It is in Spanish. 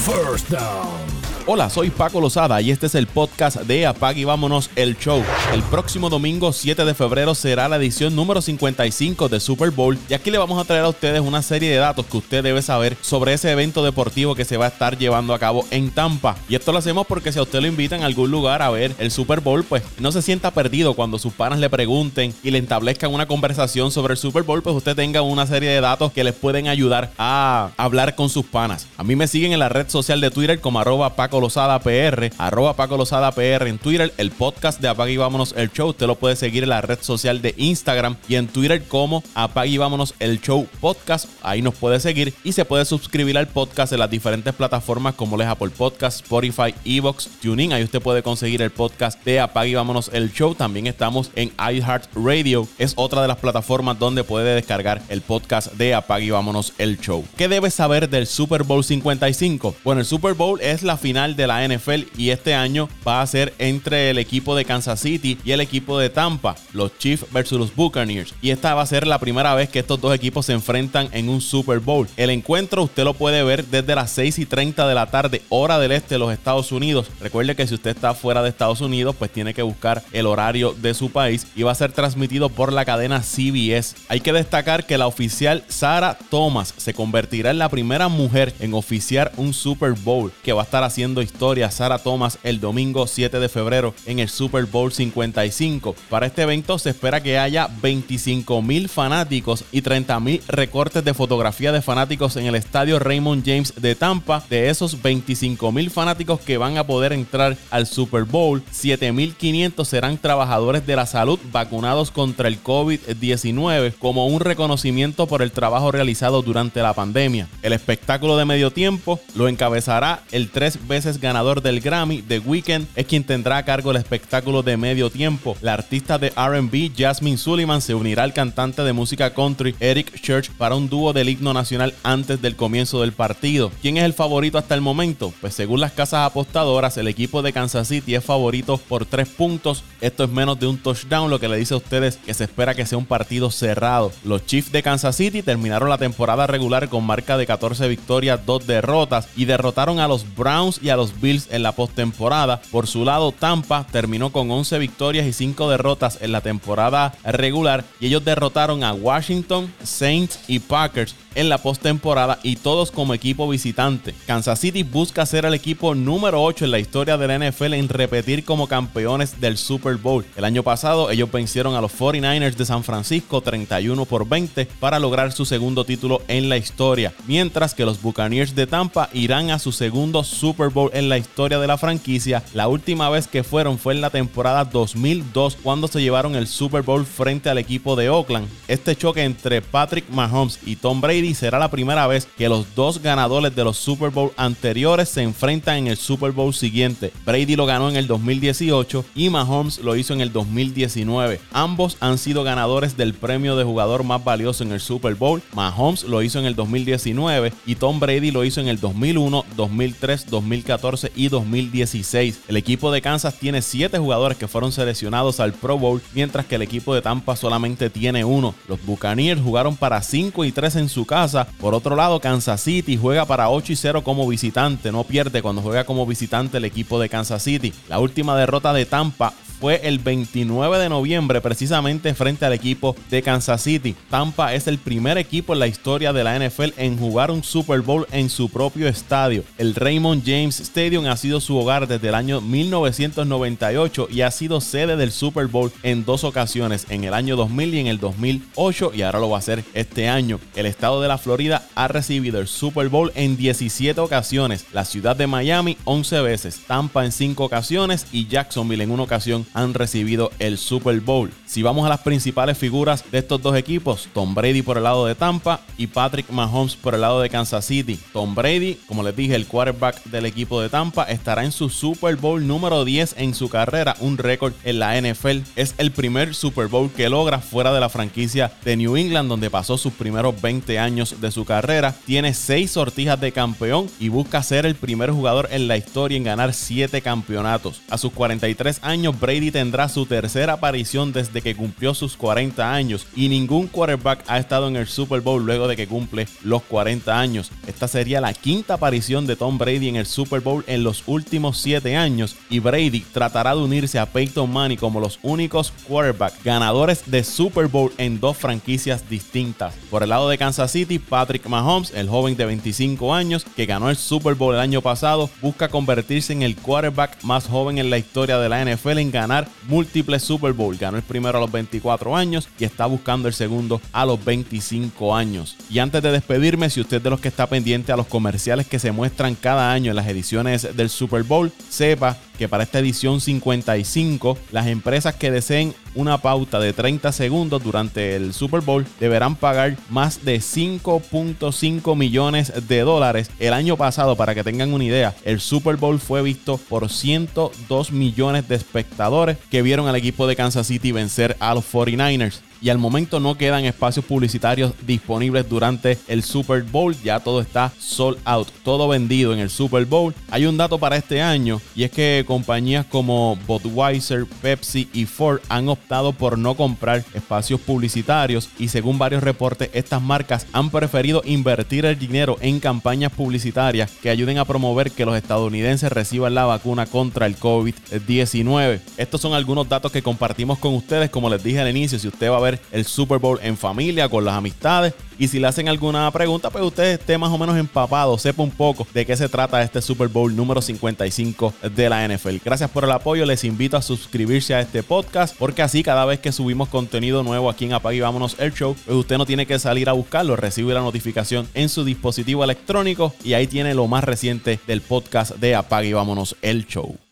First Down. Hola, soy Paco Lozada y este es el podcast de Apag y Vámonos el Show. El próximo domingo 7 de febrero será la edición número 55 de Super Bowl y aquí le vamos a traer a ustedes una serie de datos que usted debe saber sobre ese evento deportivo que se va a estar llevando a cabo en Tampa. Y esto lo hacemos porque si a usted lo invitan a algún lugar a ver el Super Bowl, pues no se sienta perdido cuando sus panas le pregunten y le establezcan una conversación sobre el Super Bowl, pues usted tenga una serie de datos que les pueden ayudar a hablar con sus panas. A mí me siguen en la red social de Twitter como arroba Paco Lozada PR, arroba Paco Lozada PR en Twitter, el podcast de Apague y Vámonos el Show. Usted lo puede seguir en la red social de Instagram y en Twitter como Apague y Vámonos el Show Podcast. Ahí nos puede seguir y se puede suscribir al podcast en las diferentes plataformas como les Apple Podcast, Spotify, Evox, TuneIn. Ahí usted puede conseguir el podcast de Apague y Vámonos el Show. También estamos en iHeartRadio. Es otra de las plataformas donde puede descargar el podcast de Apague y Vámonos el Show. ¿Qué debes saber del Super Bowl 55? Bueno, el Super Bowl es la final de la NFL y este año va a ser entre el equipo de Kansas City y el equipo de Tampa, los Chiefs versus los Buccaneers. Y esta va a ser la primera vez que estos dos equipos se enfrentan en un Super Bowl. El encuentro usted lo puede ver desde las 6 y 30 de la tarde, hora del este de los Estados Unidos. Recuerde que si usted está fuera de Estados Unidos, pues tiene que buscar el horario de su país y va a ser transmitido por la cadena CBS. Hay que destacar que la oficial Sarah Thomas se convertirá en la primera mujer en oficiar un Super Bowl que va a estar haciendo historia Sara Thomas el domingo 7 de febrero en el Super Bowl 55. Para este evento se espera que haya 25 mil fanáticos y 30 mil recortes de fotografía de fanáticos en el estadio Raymond James de Tampa. De esos 25 mil fanáticos que van a poder entrar al Super Bowl, 7.500 serán trabajadores de la salud vacunados contra el COVID-19 como un reconocimiento por el trabajo realizado durante la pandemia. El espectáculo de medio tiempo lo encabezará el tres veces ganador del Grammy, The Weeknd, es quien tendrá a cargo el espectáculo de medio tiempo. La artista de RB, Jasmine Sullivan, se unirá al cantante de música country, Eric Church, para un dúo del himno nacional antes del comienzo del partido. ¿Quién es el favorito hasta el momento? Pues según las casas apostadoras, el equipo de Kansas City es favorito por tres puntos. Esto es menos de un touchdown, lo que le dice a ustedes que se espera que sea un partido cerrado. Los Chiefs de Kansas City terminaron la temporada regular con marca de 14 victorias, 2 derrotas y derrotaron a los Browns y a los Bills en la postemporada. Por su lado, Tampa terminó con 11 victorias y 5 derrotas en la temporada regular y ellos derrotaron a Washington, Saints y Packers en la postemporada y todos como equipo visitante. Kansas City busca ser el equipo número 8 en la historia de la NFL en repetir como campeones del Super Bowl. El año pasado ellos vencieron a los 49ers de San Francisco 31 por 20 para lograr su segundo título en la historia, mientras que los Buccaneers de Tampa irán a su segundo Super Bowl en la historia de la franquicia. La última vez que fueron fue en la temporada 2002 cuando se llevaron el Super Bowl frente al equipo de Oakland. Este choque entre Patrick Mahomes y Tom Brady será la primera vez que los dos ganadores de los Super Bowl anteriores se enfrentan en el Super Bowl siguiente. Brady lo ganó en el 2018 y Mahomes lo hizo en el 2019. Ambos han sido ganadores del premio de jugador más valioso en el Super Bowl. Mahomes lo hizo en el 2019 y Tom Brady lo hizo en el 2001, 2003, 2014 y 2016. El equipo de Kansas tiene 7 jugadores que fueron seleccionados al Pro Bowl, mientras que el equipo de Tampa solamente tiene uno. Los Buccaneers jugaron para 5 y 3 en su casa. Por otro lado, Kansas City juega para 8 y 0 como visitante. No pierde cuando juega como visitante el equipo de Kansas City. La última derrota de Tampa fue el 29 de noviembre precisamente frente al equipo de Kansas City. Tampa es el primer equipo en la historia de la NFL en jugar un Super Bowl en su propio estadio. El Raymond James Stadium ha sido su hogar desde el año 1998 y ha sido sede del Super Bowl en dos ocasiones, en el año 2000 y en el 2008 y ahora lo va a hacer este año. El estado de la Florida ha recibido el Super Bowl en 17 ocasiones, la ciudad de Miami 11 veces, Tampa en 5 ocasiones y Jacksonville en una ocasión han recibido el Super Bowl. Si vamos a las principales figuras de estos dos equipos, Tom Brady por el lado de Tampa y Patrick Mahomes por el lado de Kansas City. Tom Brady, como les dije, el quarterback del equipo de Tampa, estará en su Super Bowl número 10 en su carrera, un récord en la NFL. Es el primer Super Bowl que logra fuera de la franquicia de New England, donde pasó sus primeros 20 años de su carrera. Tiene 6 sortijas de campeón y busca ser el primer jugador en la historia en ganar 7 campeonatos. A sus 43 años, Brady Brady tendrá su tercera aparición desde que cumplió sus 40 años y ningún quarterback ha estado en el Super Bowl luego de que cumple los 40 años. Esta sería la quinta aparición de Tom Brady en el Super Bowl en los últimos 7 años y Brady tratará de unirse a Peyton Manning como los únicos quarterbacks ganadores de Super Bowl en dos franquicias distintas. Por el lado de Kansas City, Patrick Mahomes, el joven de 25 años que ganó el Super Bowl el año pasado, busca convertirse en el quarterback más joven en la historia de la NFL en ganar múltiples Super Bowl. Ganó el primero a los 24 años y está buscando el segundo a los 25 años. Y antes de despedirme, si usted de los que está pendiente a los comerciales que se muestran cada año en las ediciones del Super Bowl, sepa que para esta edición 55 las empresas que deseen una pauta de 30 segundos durante el Super Bowl deberán pagar más de 5.5 millones de dólares. El año pasado, para que tengan una idea, el Super Bowl fue visto por 102 millones de espectadores que vieron al equipo de Kansas City vencer a los 49ers y al momento no quedan espacios publicitarios disponibles durante el Super Bowl. Ya todo está sold out, todo vendido en el Super Bowl. Hay un dato para este año y es que compañías como Budweiser, Pepsi y Ford han optado por no comprar espacios publicitarios y según varios reportes estas marcas han preferido invertir el dinero en campañas publicitarias que ayuden a promover que los estadounidenses reciban la vacuna contra el COVID-19. Estos son algunos datos que compartimos con ustedes. Como les dije al inicio, si usted va a ver el Super Bowl en familia, con las amistades. Y si le hacen alguna pregunta, pues usted esté más o menos empapado, sepa un poco de qué se trata este Super Bowl número 55 de la NFL. Gracias por el apoyo, les invito a suscribirse a este podcast, porque así cada vez que subimos contenido nuevo aquí en Apague y Vámonos el Show, pues usted no tiene que salir a buscarlo, recibe la notificación en su dispositivo electrónico y ahí tiene lo más reciente del podcast de Apague y Vámonos el Show.